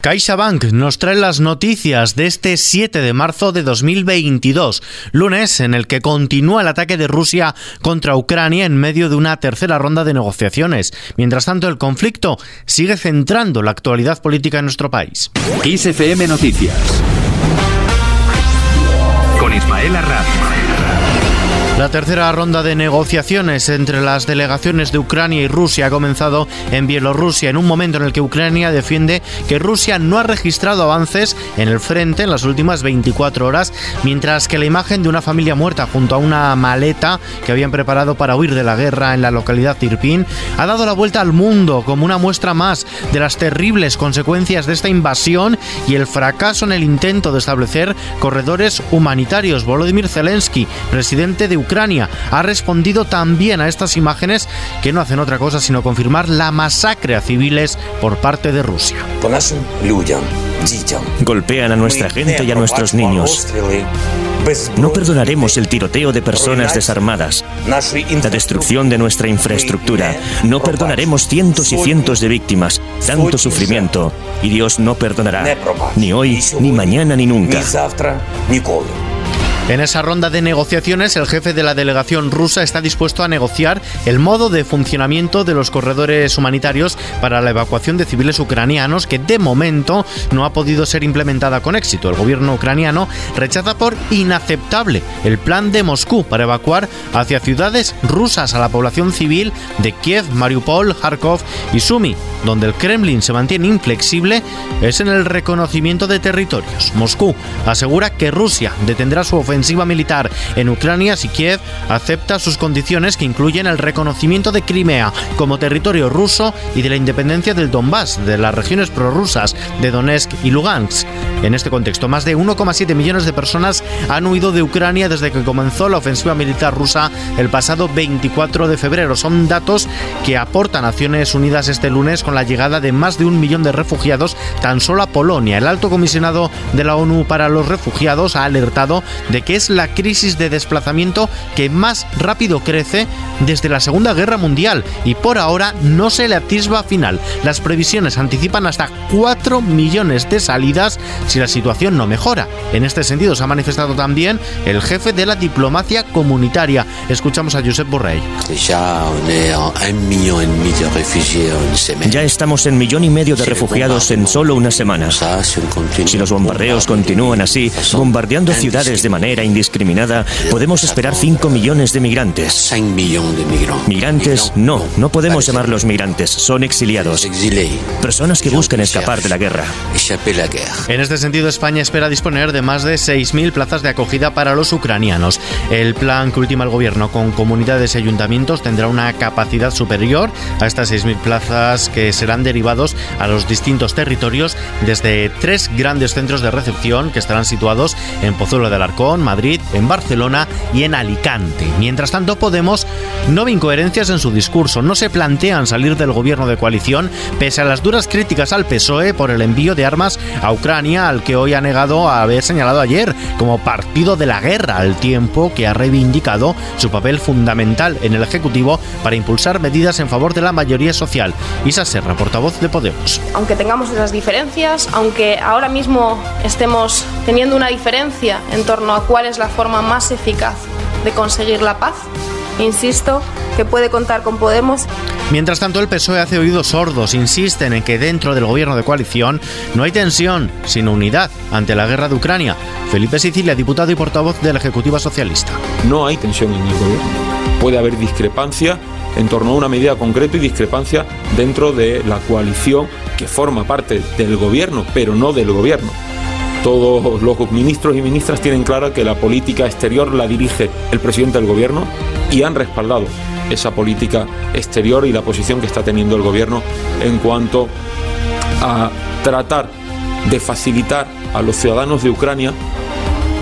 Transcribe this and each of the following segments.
CaixaBank nos trae las noticias de este 7 de marzo de 2022, lunes en el que continúa el ataque de Rusia contra Ucrania en medio de una tercera ronda de negociaciones. Mientras tanto, el conflicto sigue centrando la actualidad política en nuestro país. Noticias con Ismael la tercera ronda de negociaciones entre las delegaciones de Ucrania y Rusia ha comenzado en Bielorrusia en un momento en el que Ucrania defiende que Rusia no ha registrado avances en el frente en las últimas 24 horas, mientras que la imagen de una familia muerta junto a una maleta que habían preparado para huir de la guerra en la localidad Irpin ha dado la vuelta al mundo como una muestra más de las terribles consecuencias de esta invasión y el fracaso en el intento de establecer corredores humanitarios. Volodymyr Zelensky, presidente de Ucrania, Ucrania ha respondido también a estas imágenes que no hacen otra cosa sino confirmar la masacre a civiles por parte de Rusia. Golpean a nuestra gente y a nuestros niños. No perdonaremos el tiroteo de personas desarmadas, la destrucción de nuestra infraestructura. No perdonaremos cientos y cientos de víctimas, tanto sufrimiento. Y Dios no perdonará, ni hoy, ni mañana, ni nunca. En esa ronda de negociaciones, el jefe de la delegación rusa está dispuesto a negociar el modo de funcionamiento de los corredores humanitarios para la evacuación de civiles ucranianos que de momento no ha podido ser implementada con éxito. El gobierno ucraniano rechaza por inaceptable el plan de Moscú para evacuar hacia ciudades rusas a la población civil de Kiev, Mariupol, Kharkov y Sumy. Donde el Kremlin se mantiene inflexible es en el reconocimiento de territorios. Moscú asegura que Rusia detendrá su ofensiva militar en Ucrania si Kiev acepta sus condiciones que incluyen el reconocimiento de Crimea como territorio ruso y de la independencia del Donbass, de las regiones prorrusas de Donetsk y Lugansk. En este contexto, más de 1,7 millones de personas han huido de Ucrania desde que comenzó la ofensiva militar rusa el pasado 24 de febrero. Son datos que aporta Naciones Unidas este lunes la llegada de más de un millón de refugiados tan solo a Polonia. El alto comisionado de la ONU para los refugiados ha alertado de que es la crisis de desplazamiento que más rápido crece desde la Segunda Guerra Mundial y por ahora no se le atisba final. Las previsiones anticipan hasta 4 millones de salidas si la situación no mejora. En este sentido se ha manifestado también el jefe de la diplomacia comunitaria. Escuchamos a Josep Borrell. Ya estamos en millón y medio de refugiados en solo una semana. Si los bombardeos continúan así, bombardeando ciudades de manera indiscriminada, podemos esperar 5 millones de migrantes. Migrantes, no, no podemos llamarlos migrantes, son exiliados. Personas que buscan escapar de la guerra. En este sentido, España espera disponer de más de 6.000 plazas de acogida para los ucranianos. El plan que ultima el gobierno con comunidades y ayuntamientos tendrá una capacidad superior a estas 6.000 plazas que serán derivados a los distintos territorios desde tres grandes centros de recepción que estarán situados en Pozuelo del Arcón, Madrid, en Barcelona y en Alicante. Mientras tanto, Podemos no ve incoherencias en su discurso, no se plantean salir del gobierno de coalición, pese a las duras críticas al PSOE por el envío de armas a Ucrania, al que hoy ha negado a haber señalado ayer como partido de la guerra, al tiempo que ha reivindicado su papel fundamental en el Ejecutivo para impulsar medidas en favor de la mayoría social. Isa Serra, portavoz de Podemos. Aunque tengamos esas diferencias, aunque ahora mismo estemos teniendo una diferencia en torno a cuál cuál es la forma más eficaz de conseguir la paz. Insisto que puede contar con Podemos. Mientras tanto, el PSOE hace oídos sordos, insisten en que dentro del gobierno de coalición no hay tensión, sino unidad ante la guerra de Ucrania. Felipe Sicilia, diputado y portavoz de la Ejecutiva Socialista. No hay tensión en el gobierno. Puede haber discrepancia en torno a una medida concreta y discrepancia dentro de la coalición que forma parte del gobierno, pero no del gobierno. Todos los ministros y ministras tienen clara que la política exterior la dirige el presidente del gobierno y han respaldado esa política exterior y la posición que está teniendo el gobierno en cuanto a tratar de facilitar a los ciudadanos de Ucrania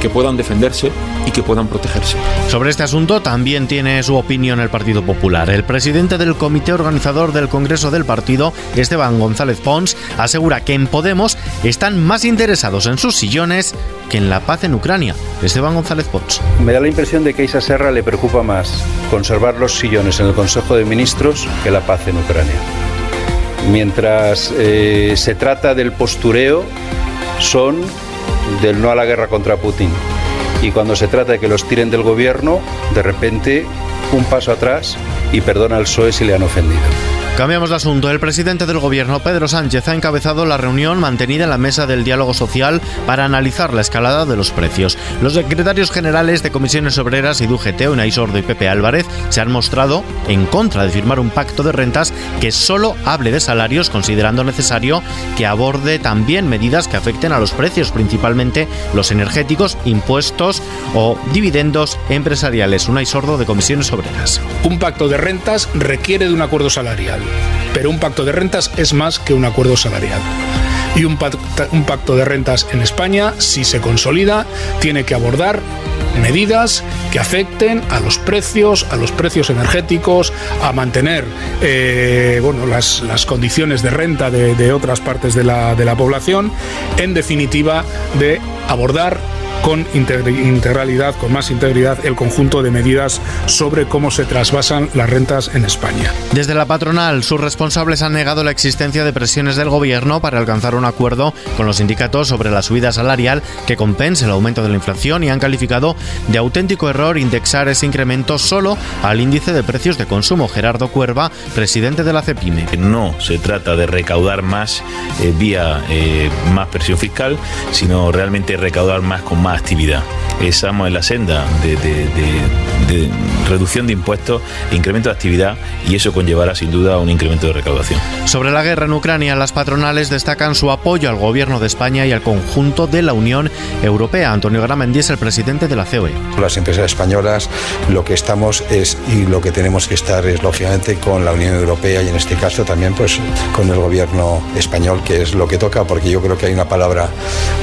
que puedan defenderse y que puedan protegerse. Sobre este asunto también tiene su opinión el Partido Popular. El presidente del comité organizador del Congreso del partido, Esteban González Pons, asegura que en Podemos están más interesados en sus sillones que en la paz en Ucrania. Esteban González Pons. Me da la impresión de que a Isa Serra le preocupa más conservar los sillones en el Consejo de Ministros que la paz en Ucrania. Mientras eh, se trata del postureo, son del no a la guerra contra Putin. Y cuando se trata de que los tiren del gobierno, de repente un paso atrás y perdona al PSOE si le han ofendido. Cambiamos de asunto. El presidente del gobierno, Pedro Sánchez, ha encabezado la reunión mantenida en la mesa del diálogo social para analizar la escalada de los precios. Los secretarios generales de Comisiones Obreras y DUGT, Unai Sordo y Pepe Álvarez, se han mostrado en contra de firmar un pacto de rentas que solo hable de salarios, considerando necesario que aborde también medidas que afecten a los precios, principalmente los energéticos, impuestos o dividendos empresariales. Unai Sordo de Comisiones Obreras. Un pacto de rentas requiere de un acuerdo salarial pero un pacto de rentas es más que un acuerdo salarial. Y un pacto, de rentas en España, si se consolida, tiene que abordar medidas que afecten a los precios, a los precios energéticos, a mantener eh, bueno, las, condiciones de renta de, otras partes de la población, en definitiva, de abordar con integralidad, con más integridad, el conjunto de medidas sobre cómo se trasvasan las rentas en España. Desde la patronal, sus responsables han negado la existencia de presiones del gobierno para alcanzar un acuerdo con los sindicatos sobre la subida salarial que compense el aumento de la inflación y han calificado de auténtico error indexar ese incremento solo al índice de precios de consumo. Gerardo Cuerva, presidente de la CEPIME. No se trata de recaudar más eh, vía eh, más presión fiscal, sino realmente recaudar más con más actividad. Estamos en la senda de, reducción de impuestos, incremento de actividad y eso conllevará sin duda un incremento de recaudación. Sobre la guerra en Ucrania, las patronales destacan su apoyo al gobierno de España y al conjunto de la Unión Europea. Antonio Gramendi es el presidente de la COE. Las empresas españolas lo que estamos es y lo que tenemos que estar es lógicamente con la Unión Europea y en este caso también pues con el gobierno español que es lo que toca porque yo creo que hay una palabra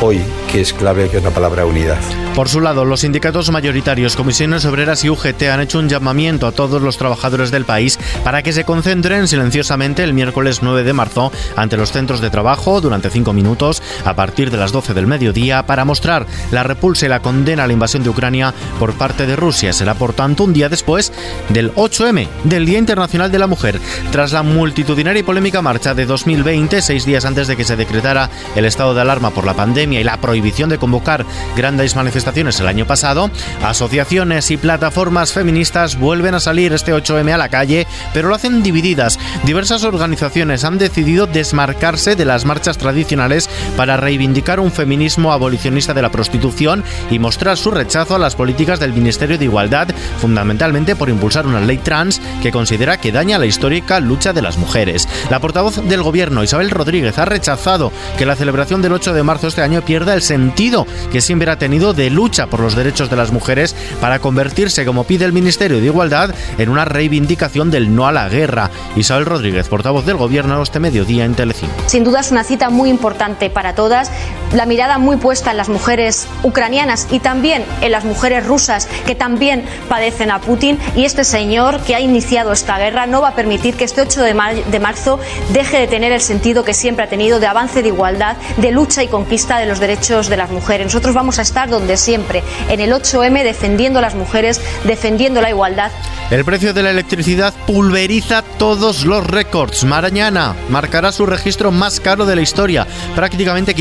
hoy que es clave que es la palabra unidad. Por su lado, los sindicatos mayoritarios, comisiones obreras y UGT han hecho un llamamiento a todos los trabajadores del país para que se concentren silenciosamente el miércoles 9 de marzo ante los centros de trabajo durante cinco minutos a partir de las 12 del mediodía para mostrar la repulsa y la condena a la invasión de Ucrania por parte de Rusia. Será por tanto un día después del 8M, del Día Internacional de la Mujer. Tras la multitudinaria y polémica marcha de 2020, seis días antes de que se decretara el estado de alarma por la pandemia y la prohibición de convocar grandes manifestaciones el año pasado, asociaciones y plataformas feministas vuelven a salir este 8M a la calle, pero lo hacen divididas. Diversas organizaciones han decidido desmarcarse de las marchas tradicionales para reivindicar un feminismo abolicionista de la prostitución y mostrar su rechazo a las políticas del Ministerio de Igualdad, fundamentalmente por impulsar una ley trans que considera que daña la histórica lucha de las mujeres. La portavoz del gobierno, Isabel Rodríguez, ha rechazado que la celebración del 8 de marzo este año pierda el sentido que siempre ha tenido de lucha por los derechos de las mujeres para convertirse, como pide el Ministerio de Igualdad, en una reivindicación del no a la guerra. Isabel Rodríguez, portavoz del Gobierno, este mediodía en Telecinco. Sin duda es una cita muy importante para todas, la mirada muy puesta en las mujeres ucranianas y también en las mujeres rusas que también padecen a Putin y este señor que ha iniciado esta guerra no va a permitir que este 8 de marzo deje de tener el sentido que siempre ha tenido de avance de igualdad, de lucha y conquista de los derechos de las mujeres. Nosotros vamos a estar donde siempre, en el 8M, defendiendo a las mujeres, defendiendo la igualdad. El precio de la electricidad pulveriza todos los récords. Mañana marcará su registro más caro de la historia, prácticamente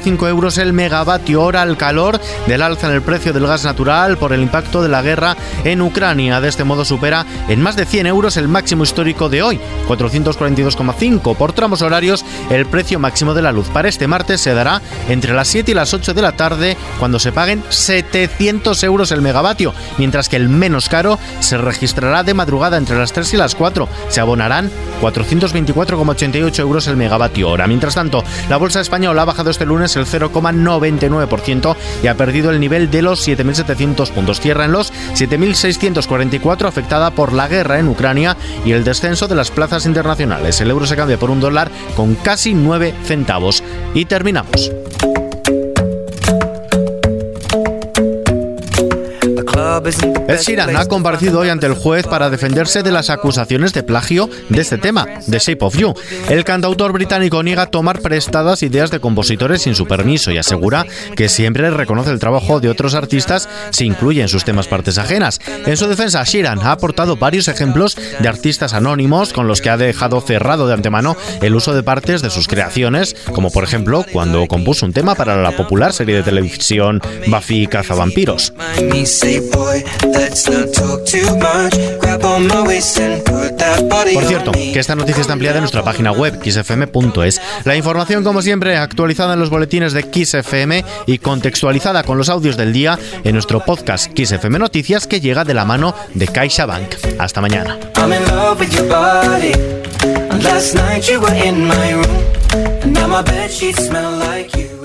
545 euros el megavatio hora al calor del alza en el precio del gas natural por el impacto de la guerra en Ucrania. De este modo supera en más de 100 euros el máximo histórico de hoy, 442,5 por tramos horarios. El precio máximo de la luz para este martes se dará entre las 7 y las 8 de la tarde cuando se paguen 700 euros el megavatio, mientras que el menos caro se registrará de madrugada entre las 3 y las 4. Se abonarán 424,88 euros el megavatio hora. Mientras tanto, la bolsa española ha bajado este lunes el 0,99% y ha perdido el nivel de los 7.700 puntos. Cierra en los 7.644 afectada por la guerra en Ucrania y el descenso de las plazas internacionales. El euro se cambia por un dólar con casi 9 centavos. Y terminamos. El Sheeran ha comparecido hoy ante el juez para defenderse de las acusaciones de plagio de este tema, The Shape of You. El cantautor británico niega tomar prestadas ideas de compositores sin su permiso y asegura que siempre reconoce el trabajo de otros artistas si incluye en sus temas partes ajenas. En su defensa, Sheeran ha aportado varios ejemplos de artistas anónimos con los que ha dejado cerrado de antemano el uso de partes de sus creaciones, como por ejemplo cuando compuso un tema para la popular serie de televisión Buffy Cazavampiros. Por cierto, que esta noticia está ampliada en nuestra página web xfm.es. La información, como siempre, actualizada en los boletines de XFM y contextualizada con los audios del día en nuestro podcast XFM Noticias que llega de la mano de CaixaBank. Hasta mañana. Last night you were in my room, and now my bed sheets smell like you.